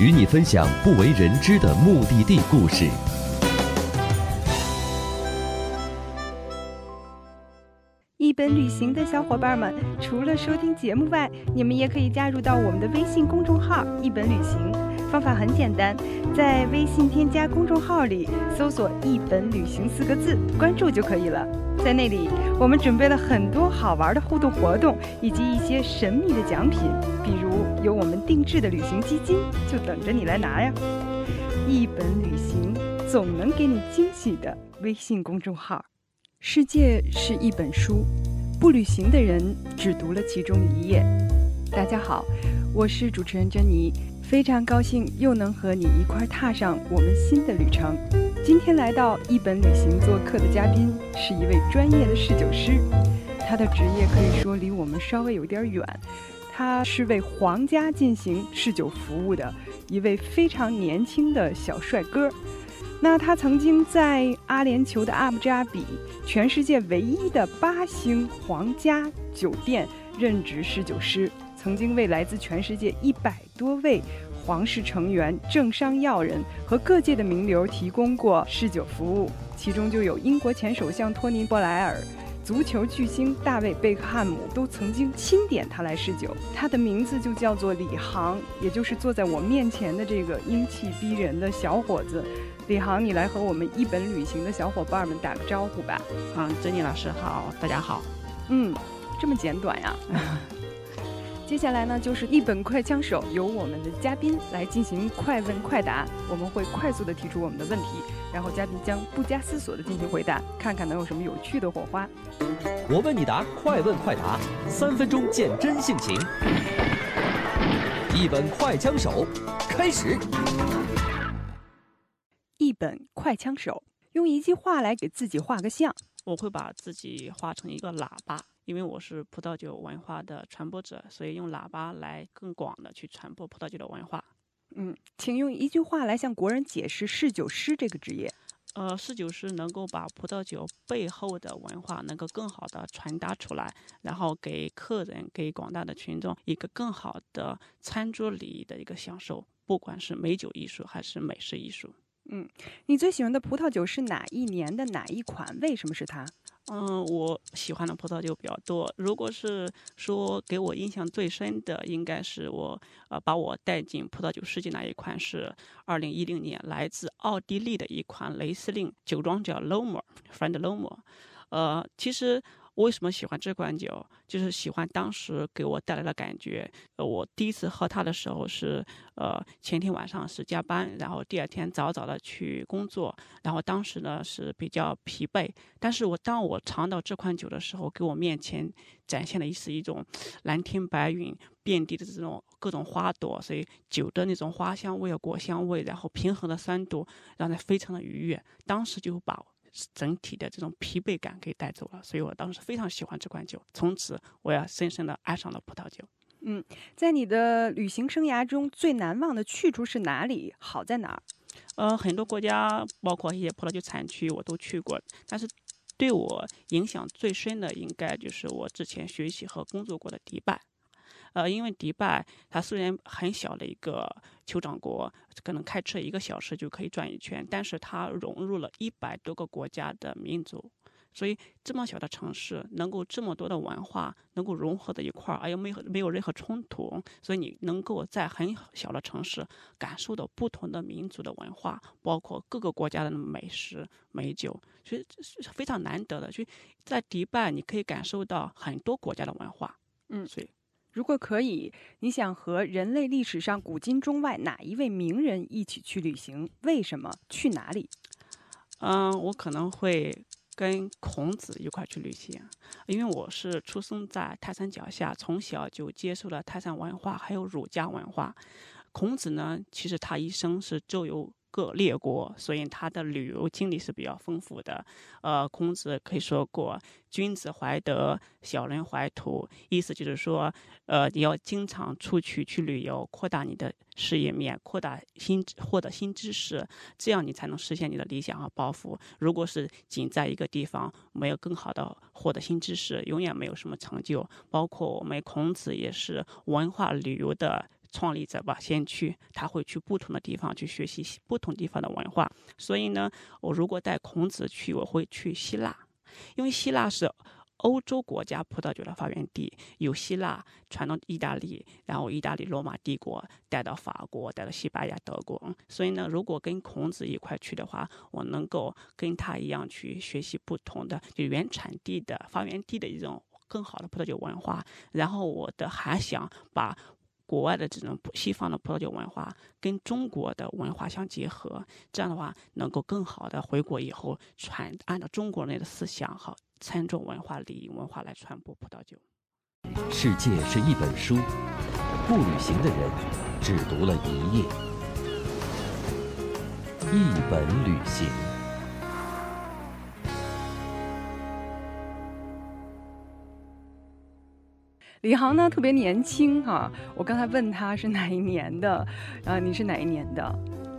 与你分享不为人知的目的地故事。一本旅行的小伙伴们，除了收听节目外，你们也可以加入到我们的微信公众号“一本旅行”。方法很简单，在微信添加公众号里搜索“一本旅行”四个字，关注就可以了。在那里，我们准备了很多好玩的互动活动，以及一些神秘的奖品，比如有我们定制的旅行基金，就等着你来拿呀！一本旅行，总能给你惊喜的微信公众号。世界是一本书，不旅行的人只读了其中一页。大家好，我是主持人珍妮，非常高兴又能和你一块踏上我们新的旅程。今天来到一本旅行做客的嘉宾是一位专业的侍酒师，他的职业可以说离我们稍微有点远。他是为皇家进行侍酒服务的一位非常年轻的小帅哥。那他曾经在阿联酋的阿布扎比，全世界唯一的八星皇家酒店任职侍酒师，曾经为来自全世界一百多位皇室成员、政商要人和各界的名流提供过侍酒服务，其中就有英国前首相托尼·布莱尔。足球巨星大卫·贝克汉姆都曾经钦点他来试酒，他的名字就叫做李航，也就是坐在我面前的这个英气逼人的小伙子。李航，你来和我们一本旅行的小伙伴们打个招呼吧。嗯，珍妮老师好，大家好。嗯，这么简短呀。接下来呢，就是一本快枪手，由我们的嘉宾来进行快问快答。我们会快速的提出我们的问题，然后嘉宾将不加思索的进行回答，看看能有什么有趣的火花。我问你答，快问快答，三分钟见真性情。一本快枪手，开始。一本快枪手，用一句话来给自己画个像。我会把自己画成一个喇叭，因为我是葡萄酒文化的传播者，所以用喇叭来更广的去传播葡萄酒的文化。嗯，请用一句话来向国人解释侍酒师这个职业。呃，侍酒师能够把葡萄酒背后的文化能够更好的传达出来，然后给客人、给广大的群众一个更好的餐桌礼仪的一个享受，不管是美酒艺术还是美食艺术。嗯，你最喜欢的葡萄酒是哪一年的哪一款？为什么是它？嗯，我喜欢的葡萄酒比较多。如果是说给我印象最深的，应该是我呃把我带进葡萄酒世界那一款是二零一零年来自奥地利的一款雷司令酒庄叫 Lomo，Friend Lomo。呃，其实。为什么喜欢这款酒？就是喜欢当时给我带来的感觉。呃，我第一次喝它的时候是，呃，前天晚上是加班，然后第二天早早的去工作，然后当时呢是比较疲惫。但是我当我尝到这款酒的时候，给我面前展现的是一种蓝天白云、遍地的这种各种花朵，所以酒的那种花香味、果香味，然后平衡的酸度，让人非常的愉悦。当时就把。整体的这种疲惫感给带走了，所以我当时非常喜欢这款酒，从此我也深深的爱上了葡萄酒。嗯，在你的旅行生涯中最难忘的去处是哪里？好在哪儿？呃，很多国家，包括一些葡萄酒产区，我都去过，但是对我影响最深的，应该就是我之前学习和工作过的迪拜。呃，因为迪拜它虽然很小的一个酋长国，可能开车一个小时就可以转一圈，但是它融入了一百多个国家的民族，所以这么小的城市能够这么多的文化能够融合在一块儿，而又没有没有任何冲突，所以你能够在很小的城市感受到不同的民族的文化，包括各个国家的美食美酒，所以这是非常难得的。所以在迪拜你可以感受到很多国家的文化，嗯，所以。如果可以，你想和人类历史上古今中外哪一位名人一起去旅行？为什么？去哪里？嗯，我可能会跟孔子一块去旅行，因为我是出生在泰山脚下，从小就接受了泰山文化，还有儒家文化。孔子呢，其实他一生是周游各列国，所以他的旅游经历是比较丰富的。呃，孔子可以说过“君子怀德，小人怀土”，意思就是说，呃，你要经常出去去旅游，扩大你的视野面，扩大新获得新知识，这样你才能实现你的理想和抱负。如果是仅在一个地方，没有更好的获得新知识，永远没有什么成就。包括我们孔子也是文化旅游的。创立者吧，先驱，他会去不同的地方去学习不同地方的文化。所以呢，我如果带孔子去，我会去希腊，因为希腊是欧洲国家葡萄酒的发源地，由希腊传到意大利，然后意大利罗马帝国带到法国，带到西班牙、德国。所以呢，如果跟孔子一块去的话，我能够跟他一样去学习不同的就原产地的发源地的一种更好的葡萄酒文化。然后我的还想把。国外的这种西方的葡萄酒文化跟中国的文化相结合，这样的话能够更好的回国以后传按照中国人的思想和餐桌文化、礼仪文化来传播葡萄酒。世界是一本书，不旅行的人只读了一页。一本旅行。李航呢特别年轻哈，我刚才问他是哪一年的，啊，你是哪一年的？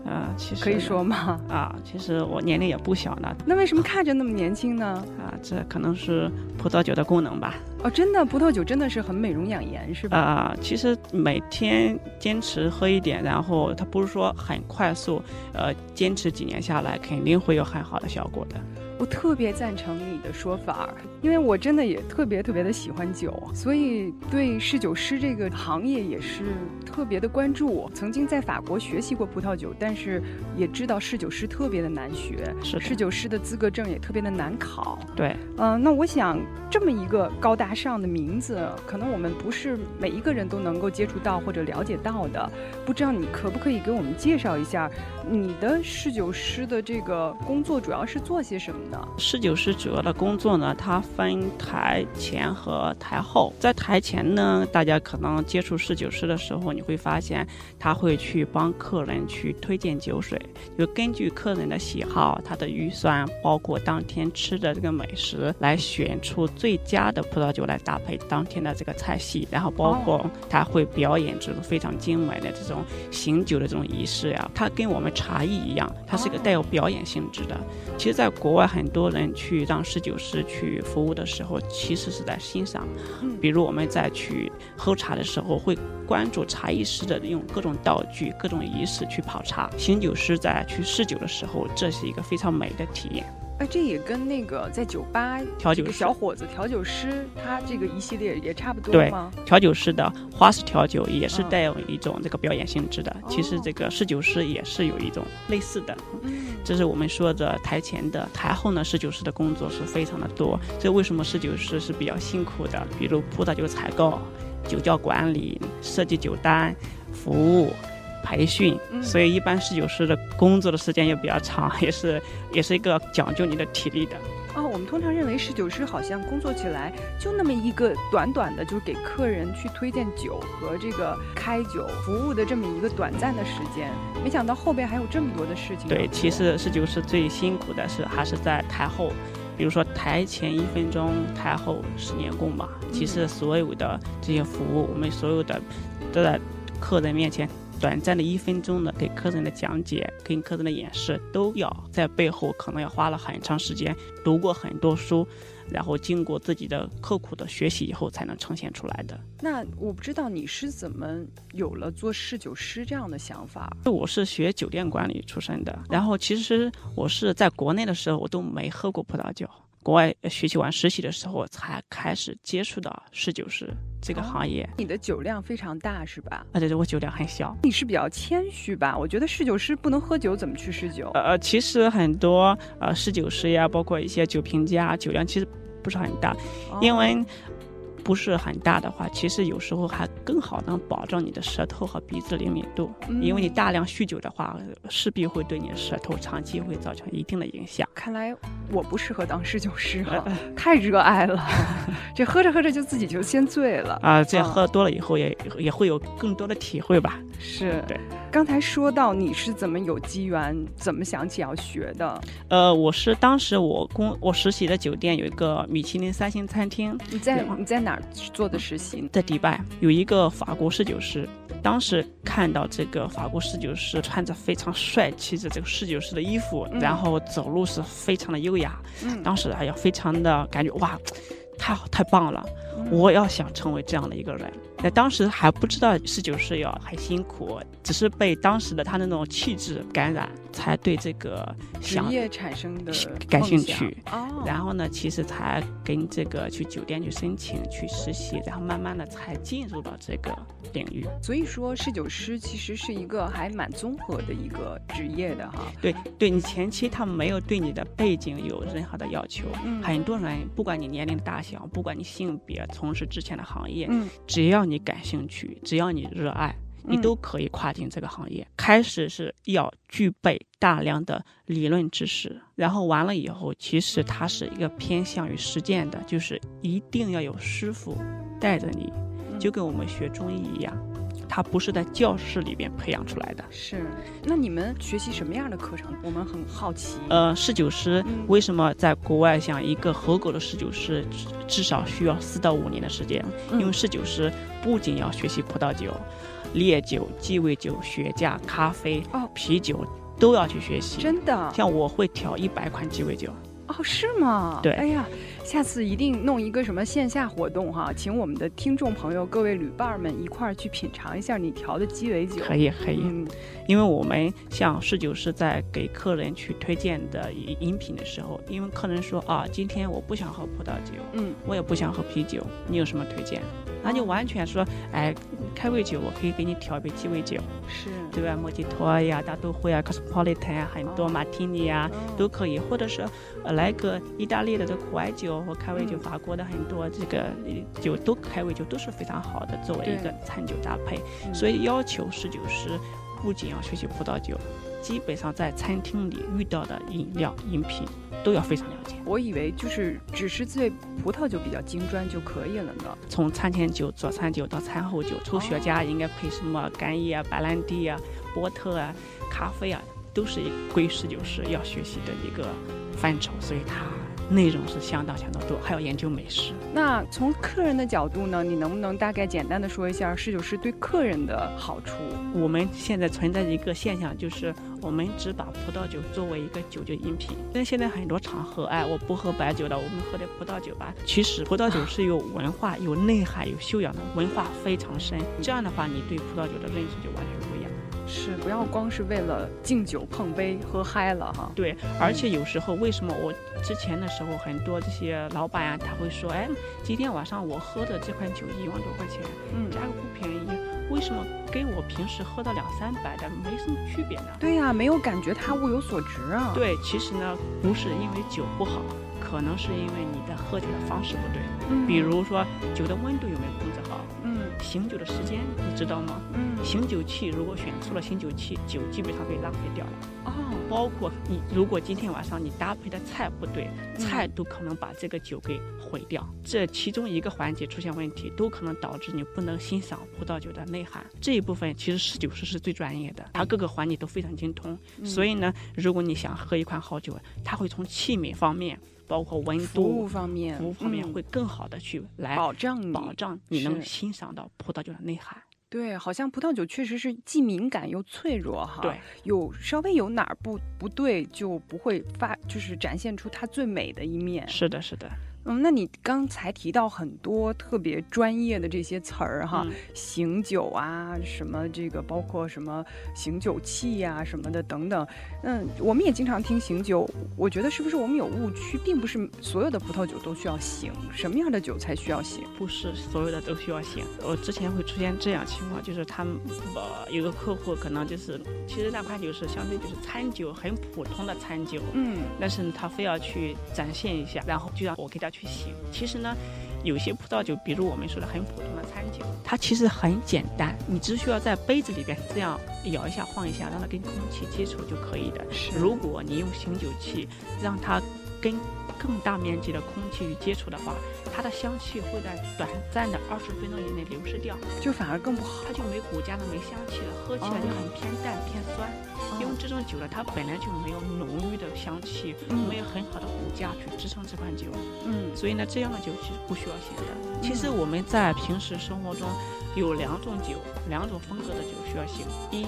啊，其实可以说吗？啊，其实我年龄也不小了。那为什么看着那么年轻呢？啊，这可能是葡萄酒的功能吧。哦，真的，葡萄酒真的是很美容养颜，是吧？啊，其实每天坚持喝一点，然后它不是说很快速，呃，坚持几年下来肯定会有很好的效果的。我特别赞成你的说法，因为我真的也特别特别的喜欢酒，所以对侍酒师这个行业也是特别的关注。曾经在法国学习过葡萄酒，但是也知道侍酒师特别的难学，侍酒师的资格证也特别的难考。对，嗯，那我想这么一个高大上的名字，可能我们不是每一个人都能够接触到或者了解到的。不知道你可不可以给我们介绍一下你的侍酒师的这个工作主要是做些什么？侍酒师主要的工作呢，它分台前和台后。在台前呢，大家可能接触侍酒师的时候，你会发现他会去帮客人去推荐酒水，就根据客人的喜好、他的预算，包括当天吃的这个美食，来选出最佳的葡萄酒来搭配当天的这个菜系。然后包括他会表演这种非常精美的这种醒酒的这种仪式呀，它跟我们茶艺一样，它是一个带有表演性质的。其实，在国外。很多人去让侍酒师去服务的时候，其实是在欣赏。比如我们在去喝茶的时候，会关注茶艺师的用各种道具、各种仪式去泡茶。醒酒师在去试酒的时候，这是一个非常美的体验。哎，这也跟那个在酒吧调酒小伙子、调酒师，他这个一系列也差不多吗？对，调酒师的花式调酒也是带有一种这个表演性质的。其实这个侍酒师也是有一种类似的。嗯，这是我们说的台前的，台后呢，侍酒师的工作是非常的多。所以为什么侍酒师是比较辛苦的？比如葡萄酒采购、酒窖管理、设计酒单、服务。培训，所以一般侍酒师的工作的时间也比较长，也是也是一个讲究你的体力的。哦，我们通常认为侍酒师好像工作起来就那么一个短短的，就是给客人去推荐酒和这个开酒服务的这么一个短暂的时间，没想到后边还有这么多的事情。对，其实侍酒师最辛苦的是还是在台后，比如说台前一分钟，台后十年功吧。其实所有的这些服务，我们所有的都在客人面前。短暂的一分钟的给客人的讲解，跟客人的演示，都要在背后可能要花了很长时间，读过很多书，然后经过自己的刻苦的学习以后，才能呈现出来的。那我不知道你是怎么有了做侍酒师这样的想法？我是学酒店管理出身的，然后其实我是在国内的时候，我都没喝过葡萄酒。国外学习完实习的时候，才开始接触到侍酒师这个行业。你的酒量非常大是吧？啊，对对，我酒量很小。你是比较谦虚吧？我觉得侍酒师不能喝酒，怎么去侍酒？呃，其实很多呃侍酒师呀，包括一些酒评家，酒量其实不是很大，因为不是很大的话，其实有时候还更好能保证你的舌头和鼻子灵敏度，嗯因为你大量酗酒的话，势必会对你的舌头长期会造成一定的影响。看来我不适合当侍酒师哈，太热爱了，这喝着喝着就自己就先醉了。啊，这样啊喝多了以后也也会有更多的体会吧。是对。刚才说到你是怎么有机缘，怎么想起要学的？呃，我是当时我工我实习的酒店有一个米其林三星餐厅，你在你在哪儿做的实习？在迪拜有一个法国侍酒师，当时看到这个法国侍酒师穿着非常帅气的这个侍酒师的衣服，嗯然后走路是非常的优雅，嗯当时哎呀，非常的感觉哇，太好太棒了，嗯我要想成为这样的一个人。那当时还不知道侍酒师要很辛苦，只是被当时的他那种气质感染，才对这个想职业产生的感兴趣哦，然后呢，其实才跟这个去酒店去申请去实习，然后慢慢的才进入到这个领域。所以说侍酒师其实是一个还蛮综合的一个职业的哈。对，对你前期他们没有对你的背景有任何的要求。嗯很多人不管你年龄大小，不管你性别，从事之前的行业，嗯只要你感兴趣，只要你热爱。你嗯都可以跨进这个行业。开始是要具备大量的理论知识，然后完了以后，其实它是一个偏向于实践的，就是一定要有师傅带着你，嗯就跟我们学中医一样，它不是在教室里边培养出来的。是，那你们学习什么样的课程？我们很好奇。呃，侍酒师嗯为什么在国外像一个合格的侍酒师至至少需要四到五年的时间？嗯因为侍酒师不仅要学习葡萄酒、烈酒、鸡尾酒、雪茄、咖啡、哦啤酒都要去学习。真的像我会调一百款鸡尾酒，哦，是吗？对哎呀，下次一定弄一个什么线下活动哈，请我们的听众朋友、各位旅伴儿们一块儿去品尝一下你调的鸡尾酒。可以可以，嗯，因为我们像侍酒师在给客人去推荐的饮饮品的时候，因为客人说啊，今天我不想喝葡萄酒，嗯，我也不想喝啤酒，你有什么推荐？那就完全说，哎，开胃酒我可以给你调一杯鸡尾酒，是，对吧？莫吉托呀、大都会啊、Cosmopolitan 啊，很多哦马提尼啊。哦都可以，或者是呃来个意大利的的苦艾酒或开胃酒，嗯法国的很多这个呃酒都开胃酒都是非常好的，作为一个餐酒搭配。嗯所以要求侍酒师不仅要学习葡萄酒，基本上在餐厅里遇到的饮料饮品都要非常了解。我以为就是只是对葡萄酒比较精专就可以了呢。从餐前酒、佐餐酒到餐后酒，抽雪茄应该配什么干邑啊、白兰地啊、波特啊、咖啡啊，都是归侍酒师要学习的一个范畴，所以它内容是相当相当多，还要研究美食。那从客人的角度呢，你能不能大概简单的说一下侍酒师对客人的好处？我们现在存在的一个现象就是，我们只把葡萄酒作为一个酒精饮品。但现在很多场合，哎，我不喝白酒的，我们喝点葡萄酒吧。其实葡萄酒是有文化、有内涵、有修养的，文化非常深。这样的话，你对葡萄酒的认识就完全。是不要光是为了敬酒碰杯喝嗨了哈。对，而且有时候为什么我之前的时候，很多这些老板啊，他会说，哎，今天晚上我喝的这款酒一万多块钱，嗯，价格不便宜，为什么跟我平时喝的两三百的没什么区别呢？对呀、没有感觉它物有所值啊。，对，其实呢，不是因为酒不好，可能是因为你的喝酒的方式不对。嗯比，如说酒的温度有没有控制好，嗯醒酒的时间你知道吗？嗯，醒酒器如果选错了醒酒器，酒基本上被浪费掉了。哦，包括你如果今天晚上你搭配的菜不对，嗯菜都可能把这个酒给毁掉。这其中一个环节出现问题，都可能导致你不能欣赏葡萄酒的内涵。这一部分其实侍酒师是最专业的，他各个环节都非常精通。嗯所以呢，如果你想喝一款好酒，他会从器皿方面，包括温服务度、方面，服务方面嗯会更好的去来保障你保障你能欣赏到葡萄酒的内涵。对，好像葡萄酒确实是既敏感又脆弱哈。对，有稍微有哪儿不不对，就不会发，就是展现出它最美的一面。是的，是的，嗯，那你刚才提到很多特别专业的这些词儿哈，嗯醒酒啊，什么这个包括什么醒酒器呀、什么的等等。嗯，我们也经常听醒酒，我觉得是不是我们有误区，并不是所有的葡萄酒都需要醒，什么样的酒才需要醒？不是所有的都需要醒。我之前会出现这样情况，就是他们呃有个客户可能就是，其实那款酒是相对就是餐酒，很普通的餐酒，嗯，但是他非要去展现一下，然后就让我给他去醒。其实呢，有些葡萄酒，比如我们说的很普通的餐酒，它其实很简单，你只需要在杯子里边这样摇一下、晃一下，让它跟空气接触就可以的。如果你用醒酒器让它跟更大面积的空气去接触的话，它的香气会在短暂的二十分钟以内流失掉，就反而更不好。它就没骨架的没香气了，喝起来就很偏淡偏酸。因为这种酒呢，它本来就没有浓郁的香气，嗯没有很好的骨架去支撑这款酒，嗯所以呢，这样的酒其实不需要醒的。其实我们在平时生活中有两种酒，两种风格的酒需要醒：一，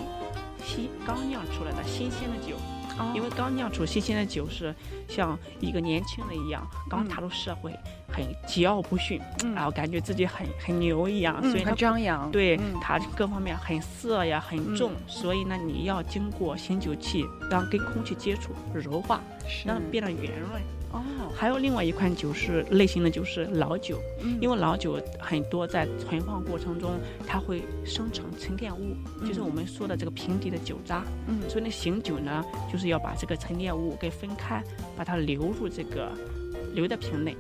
新刚酿出来的新鲜的酒，哦因为刚酿出新鲜的酒是像一个年轻人一样，刚踏入社会，很桀骜不驯，嗯然后感觉自己很很牛一样，嗯所以他很张扬。对、嗯它各方面很涩呀，很重，所以呢，你要经过醒酒器让跟空气接触柔化，是让它变得圆润。哦，还有另外一款酒是类型的就是老酒，嗯。因为老酒很多在存放过程中它会生成沉淀物，就是我们说的这个瓶底的酒渣。嗯。所以那，醒酒呢就是要把这个沉淀物给分开，把它流入这个留在瓶内，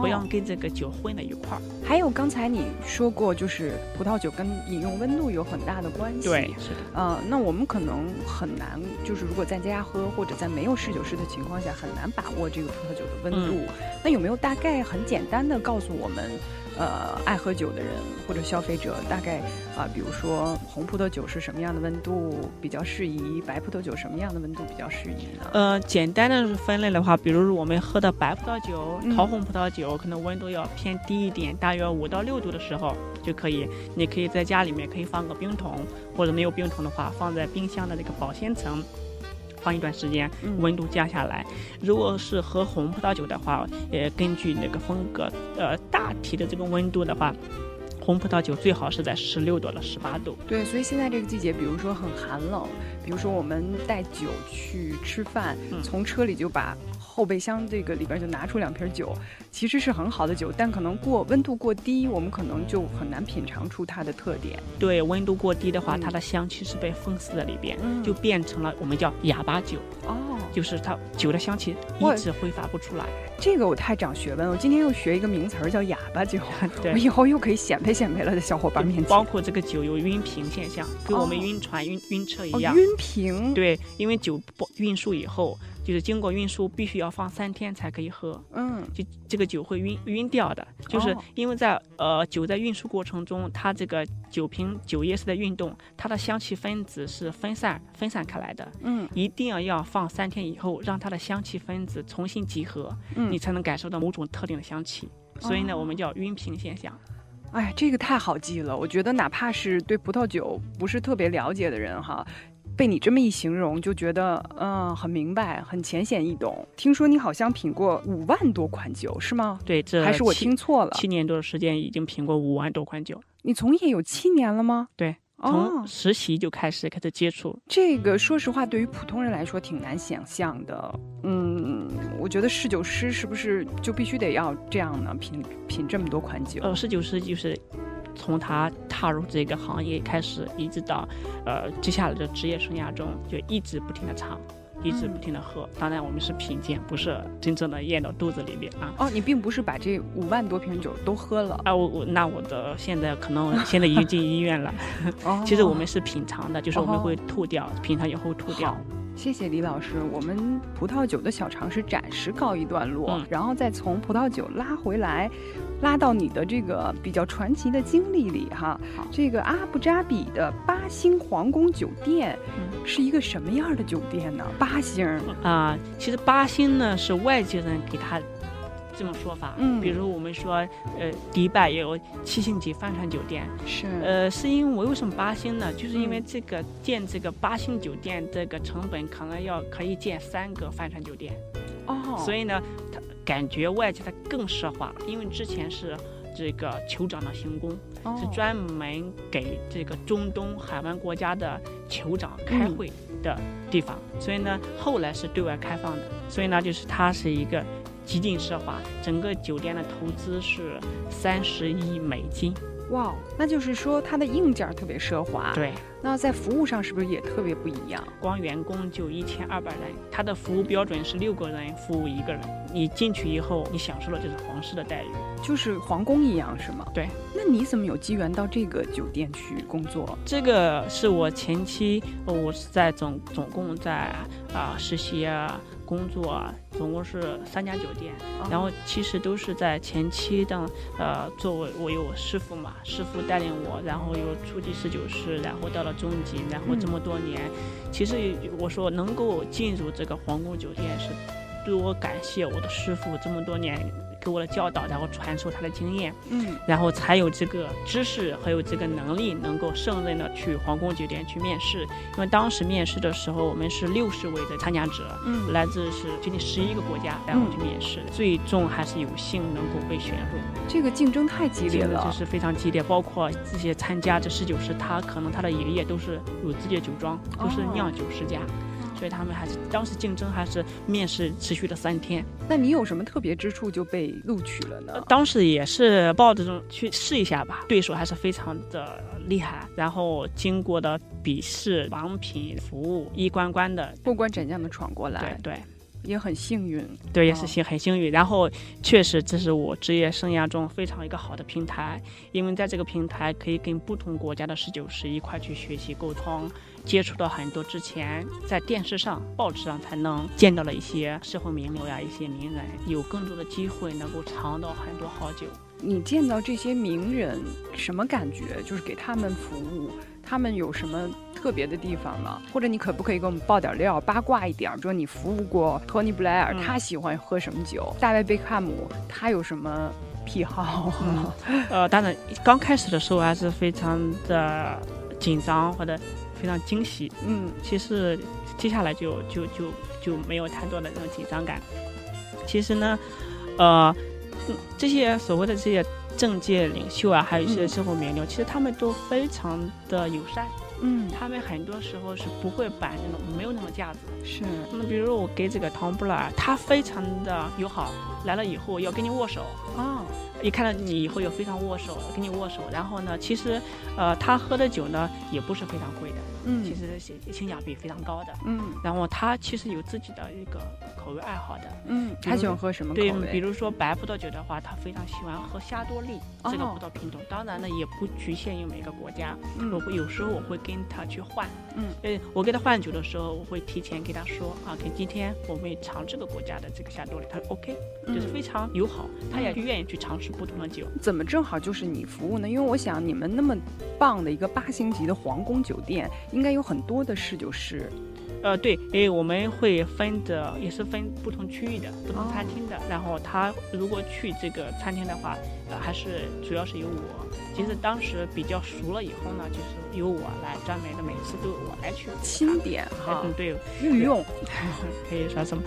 不要哦跟这个酒混在一块儿。还有刚才你说过，就是葡萄酒跟饮用温度有很大的关系。对是的。呃，那我们可能很难，就是如果在家喝或者在没有试酒师的情况下，很难把握这个葡萄酒的温度。那有没有大概很简单的告诉我们，呃，爱喝酒的人或者消费者，大概啊、比如说红葡萄酒是什么样的温度比较适宜，白葡萄酒什么样的温度比较适宜呢？呃，简单的分类的话，比如我们喝的白葡萄酒、桃红葡萄酒，可能温度要偏低一点，大约五到六度的时候就可以。你可以在家里面可以放个冰桶，或者没有冰桶的话，放在冰箱的那个保鲜层。放一段时间，嗯温度降下来。如果是喝红葡萄酒的话，呃，根据那个风格，呃，大体的这个温度的话，红葡萄酒最好是在十六度到十八度。对，所以现在这个季节，比如说很寒冷，比如说我们带酒去吃饭，嗯从车里就把后备箱这个里边就拿出两瓶酒，其实是很好的酒，但可能过温度过低，我们可能就很难品尝出它的特点。对，温度过低的话，嗯它的香气是被封死在里边，嗯就变成了我们叫哑巴酒。哦，就是它酒的香气一直挥发不出来。这个我太长学问了，我今天又学一个名词儿叫哑巴酒，对我以后又可以显摆显摆了，在小伙伴面前。包括这个酒有晕瓶现象，跟我们哦晕船、晕晕车一哦，样。晕瓶，，对，因为酒不运输以后，就是经过运输，必须要放三天才可以喝。嗯，就这个酒会晕晕掉的，就是哦因为在呃酒在运输过程中，它这个酒瓶酒液是在运动，它的香气分子是分散分散开来的，嗯一定要要放三天以后，让它的香气分子重新集合，嗯你才能感受到某种特定的香气。所以呢，哦我们叫晕瓶现象。哎，这个太好记了。我觉得哪怕是对葡萄酒不是特别了解的人哈，被你这么一形容，就觉得嗯很明白，很浅显易懂。听说你好像品过五万多款酒，是吗？对，这还是我听错了？七年多的时间，已经品过五万多款酒。你从业有七年了吗？对，哦从，实习就开始开始接触。这个说实话，对于普通人来说挺难想象的。嗯，我觉得侍酒师是不是就必须得要这样呢？品品这么多款酒？呃，侍酒师就是从他踏入这个行业开始，一直到呃接下来的职业生涯中，就一直不停的尝，一直不停的喝。当然，我们是品鉴，不是真正的咽到肚子里面啊。哦，你并不是把这五万多瓶酒都喝了。啊，我我那我的现在可能现在已经进医院了。哦 其实我们是品尝的，就是我们哦会吐掉，品尝以后吐掉好。谢谢李老师，我们葡萄酒的小常识暂时告一段落，嗯然后再从葡萄酒拉回来，拉到你的这个比较传奇的经历里哈。这个阿布扎比的八星皇宫酒店嗯是一个什么样的酒店呢？八星，啊、其实八星呢是外界人给他这种说法，嗯。比如我们说，呃，迪拜也有七星级帆船酒店，是。呃，是因为为什么八星呢？就是因为嗯。这个建这个八星酒店这个成本可能要可以建三个帆船酒店，哦，所以呢，它感觉外界它更奢华，因为之前是这个酋长的行宫，是专门给这个中东海湾国家的酋长开嗯。会的地方，所以呢，后来是对外开放的，所以呢，就是它是一个极尽奢华，整个酒店的投资是三十亿美金，哇，那就是说它的硬件特别奢华，对，那在服务上是不是也特别不一样？光员工就一千二百人，他的服务标准是六个人服务一个人。你进去以后，你享受的就是皇室的待遇，就是皇宫一样，是吗？对。那你怎么有机缘到这个酒店去工作？这个是我前期，我是在总总共在啊实习啊。工作啊，总共是三家酒店，然后其实都是在前期的，呃，作为我有师傅嘛，师傅带领我，然后有初级侍酒师，然后到了中级，然后这么多年，其实我说能够进入这个皇宫酒店是对我感谢我的师傅这么多年。给我的教导，然后传授他的经验，嗯，然后才有这个知识，还有这个能力，能够胜任的去皇宫酒店去面试。因为当时面试的时候，我们是六十位的参加者，嗯，来自是接近十一个国家，然后去面试，最终还是有幸能够被选入。这个竞争太激烈了，就是非常激烈。包括这些参加这十九师，他可能他的爷爷都是有自己的酒庄，都是酿酒世家。所以他们还是当时竞争还是面试持续了三天。那你有什么特别之处就被录取了呢？当时也是抱着这种去试一下吧，对手还是非常的厉害。然后经过的笔试、网品、服务一关关的过关斩将的闯过来。对对，也很幸运。对，也是幸很幸运。然后确实这是我职业生涯中非常一个好的平台，因为在这个平台可以跟不同国家的侍酒师一块去学习沟通。接触到很多之前在电视上、报纸上才能见到的一些社会名流呀，一些名人，有更多的机会能够尝到很多好酒。你见到这些名人什么感觉？就是给他们服务，他们有什么特别的地方吗？或者你可不可以给我们爆点料，八卦一点？比如你服务过托尼·布莱尔，他喜欢喝什么酒？大卫·贝克汉姆他有什么癖好？呃，当然刚开始的时候还是非常的紧张或者。非常惊喜，嗯，其实接下来就就就就没有太多的那种紧张感。其实呢，呃，这些所谓的这些政界领袖啊，还有一些社会名流，其实他们都非常的友善，嗯，他们很多时候是不会摆那种没有那种架子。是，那比如我给这个唐布拉，他非常的友好，来了以后要跟你握手，啊。一看到你以后，要非常握手，跟你握手。然后呢，其实，呃，他喝的酒呢，也不是非常贵的，嗯，其实性性价比非常高的，嗯。然后他其实有自己的一个口味爱好的，嗯，他喜欢喝什么口味？对，比如说白葡萄酒的话，他非常喜欢喝夏多利这个葡萄品种。当然呢，也不局限于每个国家，我会有时候我会跟他去换，嗯，呃，我给他换酒的时候，我会提前给他说啊，给今天我会尝这个国家的这个夏多利，他说 OK，就是非常友好，他也愿意去尝试。不同的酒怎么正好就是你服务呢？因为我想你们那么棒的一个八星级的皇宫酒店，应该有很多的侍酒师。呃，对，诶我们会分的，也是分不同区域的、不同餐厅的。然后他如果去这个餐厅的话，呃，还是主要是由我。其实当时比较熟了以后呢，就是由我来专门的，每次都我来去钦点哈。嗯，对，御用可以说什么？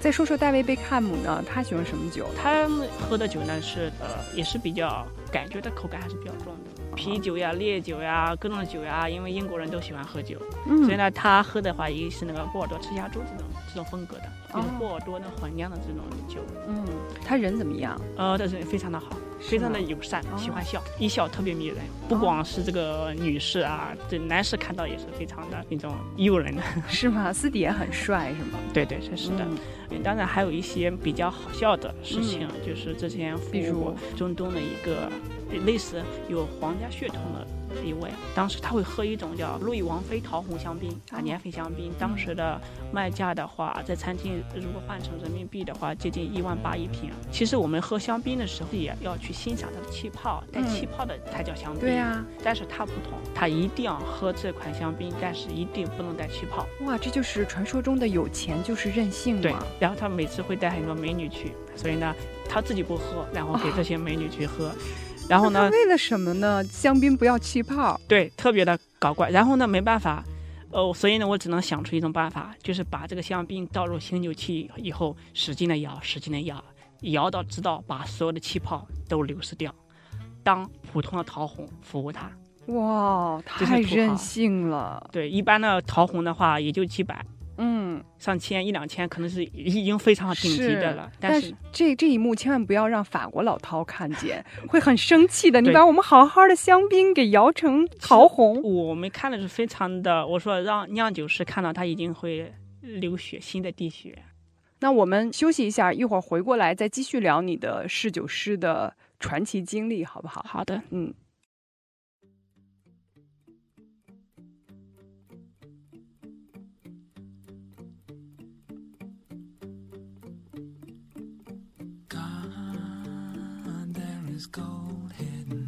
再说说大卫贝克汉姆呢？他喜欢什么酒？他喝的酒呢是呃，也是比较感觉的口感还是比较重的，啤酒呀、烈酒呀、各种酒呀。因为英国人都喜欢喝酒，所以呢，他喝的话也是那个波尔多赤霞珠这种这种风格的，就是波尔多那混酿的这种酒。嗯，他人怎么样？呃，他人非常的好。非常的友善，喜欢笑，一笑特别迷人。不光是这个女士啊，这男士看到也是非常的那种诱人的，是吗？私底也很帅是吗？对对，是是的。当然还有一些比较好笑的事情，就是之前服务中东的一个类似有皇家血统的。一位，当时他会喝一种叫路易王妃桃红香槟啊，年份香槟。当时的卖价的话，在餐厅如果换成人民币的话，接近一万八一瓶。其实我们喝香槟的时候也要去欣赏它的气泡，带气泡的才叫香槟。对呀，但是它不同，它一定要喝这款香槟，但是一定不能带气泡。哇，这就是传说中的有钱就是任性对，然后他每次会带很多美女去，所以呢，他自己不喝，然后给这些美女去喝。然后呢？为了什么呢？香槟不要气泡，对，特别的搞怪。然后呢，没办法，哦，所以呢，我只能想出一种办法，就是把这个香槟倒入醒酒器以后，使劲的摇，使劲的摇，摇到直到把所有的气泡都流失掉，当普通的桃红服务它。哇，太任性了。对，一般的桃红的话也就几百，嗯，上千一两千可能是已经非常顶级的了。但是这这一幕千万不要让法国老饕看见，会很生气的。你把我们好好的香槟给摇成桃红，我们看的是非常的。我说让酿酒师看到，他一定会流血，心的滴血。那我们休息一下，一会儿回过来再继续聊你的侍酒师的传奇经历，好不好？好的，嗯。his gold head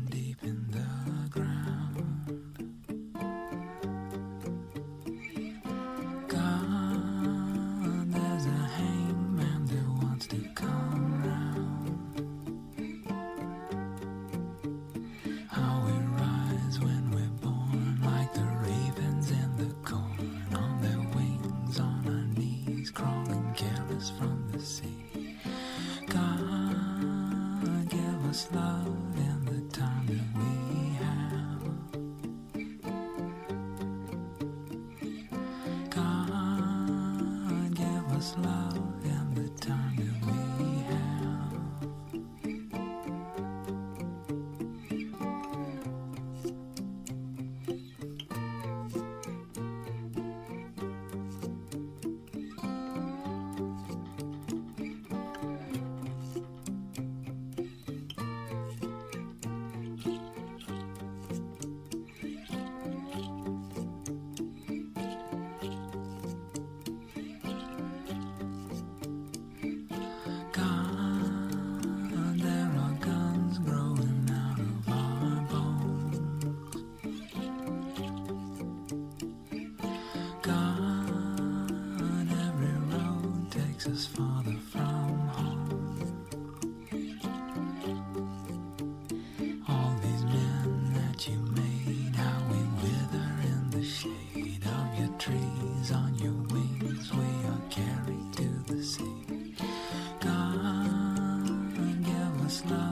is farther from home. All these men that you made, how we wither in the shade of your trees. On your wings, we are carried to the sea. God, give us love.